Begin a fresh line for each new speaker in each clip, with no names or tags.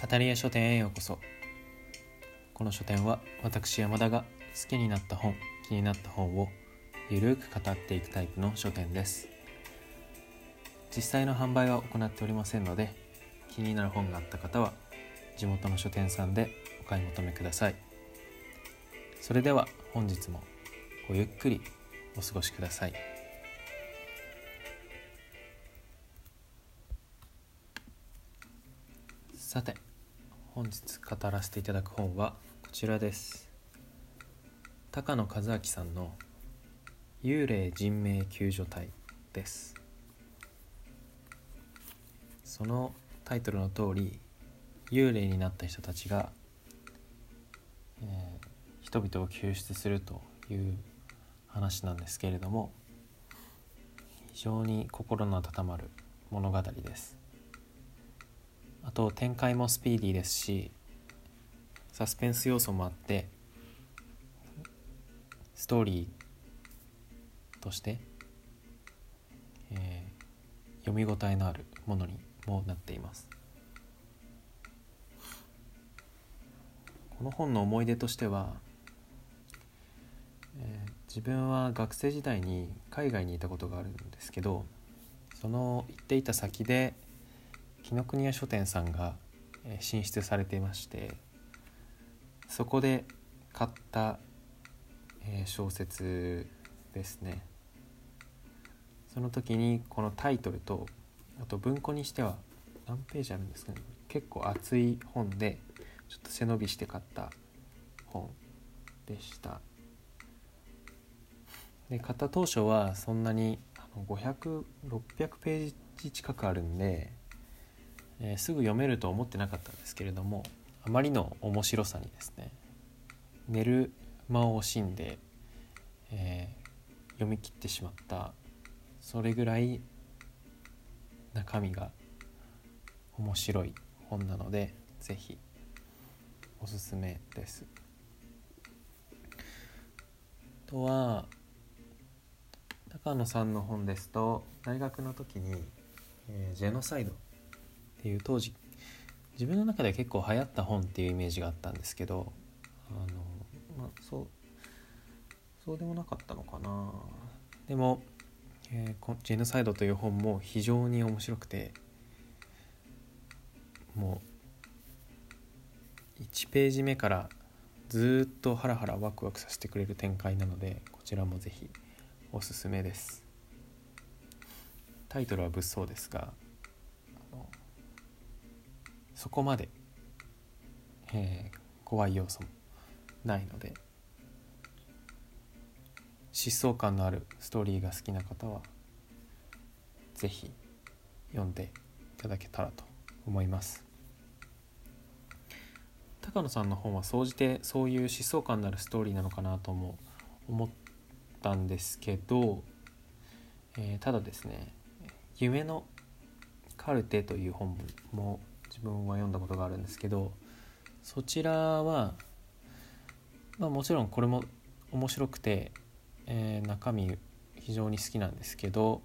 語り屋書店へようこそ。この書店は私山田が好きになった本気になった本をゆるく語っていくタイプの書店です。実際の販売は行っておりませんので気になる本があった方は地元の書店さんでお買い求めください。それでは本日もごゆっくりお過ごしください。さて本日語らせていただく本はこちらです。高野和明さんの「幽霊人命救助隊」です。そのタイトルの通り幽霊になった人たちが、えー、人々を救出するという話なんですけれども非常に心の温まる物語です。あと展開もスピーディーですしサスペンス要素もあってストーリーとして、えー、読み応えのあるものにもなっています。この本の思い出としては、えー、自分は学生時代に海外にいたことがあるんですけどその行っていた先で紀ノ国屋書店さんが進出されていましてそこで買った小説ですね。その時にこのタイトルとあと文庫にしては何ページあるんですかね。結構厚い本でちょっと背伸びして買った本でした。で買った当初はそんなに500600ページ近くあるんでえー、すぐ読めると思ってなかったんですけれどもあまりの面白さにですね寝る間を惜しんで、えー、読み切ってしまったそれぐらい中身が面白い本なので是非おすすめです。あとは高野さんの本ですと大学の時に、えー、ジェノサイドっていう当時自分の中では結構流行った本っていうイメージがあったんですけどあの、まあ、そうそうでもなかったのかな。でも、えー、ジェノサイド」という本も非常に面白くてもう1ページ目からずっとハラハラワクワクさせてくれる展開なのでこちらもぜひおすすめです。タイトルは物騒ですがそこまで、えー、怖い要素もないので疾走感のあるストーリーが好きな方は是非読んでいただけたらと思います。高野さんの本は総じてそういう疾走感のあるストーリーなのかなとも思ったんですけど、えー、ただですね「夢のカルテ」という本も自分は読んだことがあるんですけどそちらは、まあ、もちろんこれも面白くて、えー、中身非常に好きなんですけど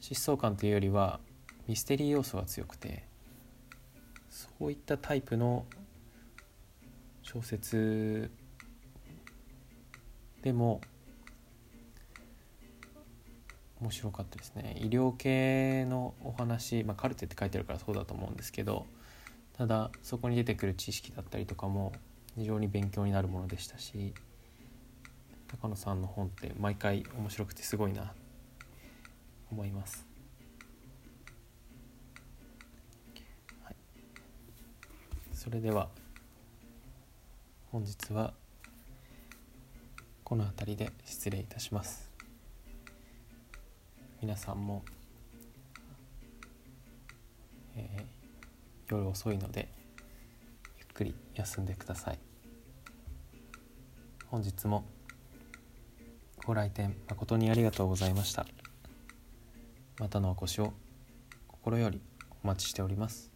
疾走感というよりはミステリー要素が強くてそういったタイプの小説でも面白かったですね医療系のお話、まあ、カルテって書いてあるからそうだと思うんですけどただそこに出てくる知識だったりとかも非常に勉強になるものでしたし高野さんの本って毎回面白くてすごいな思います。はい、それでは本日はこの辺りで失礼いたします。皆さんも、えー、夜遅いのでゆっくり休んでください。本日もご来店誠にありがとうございました。またのお越しを心よりお待ちしております。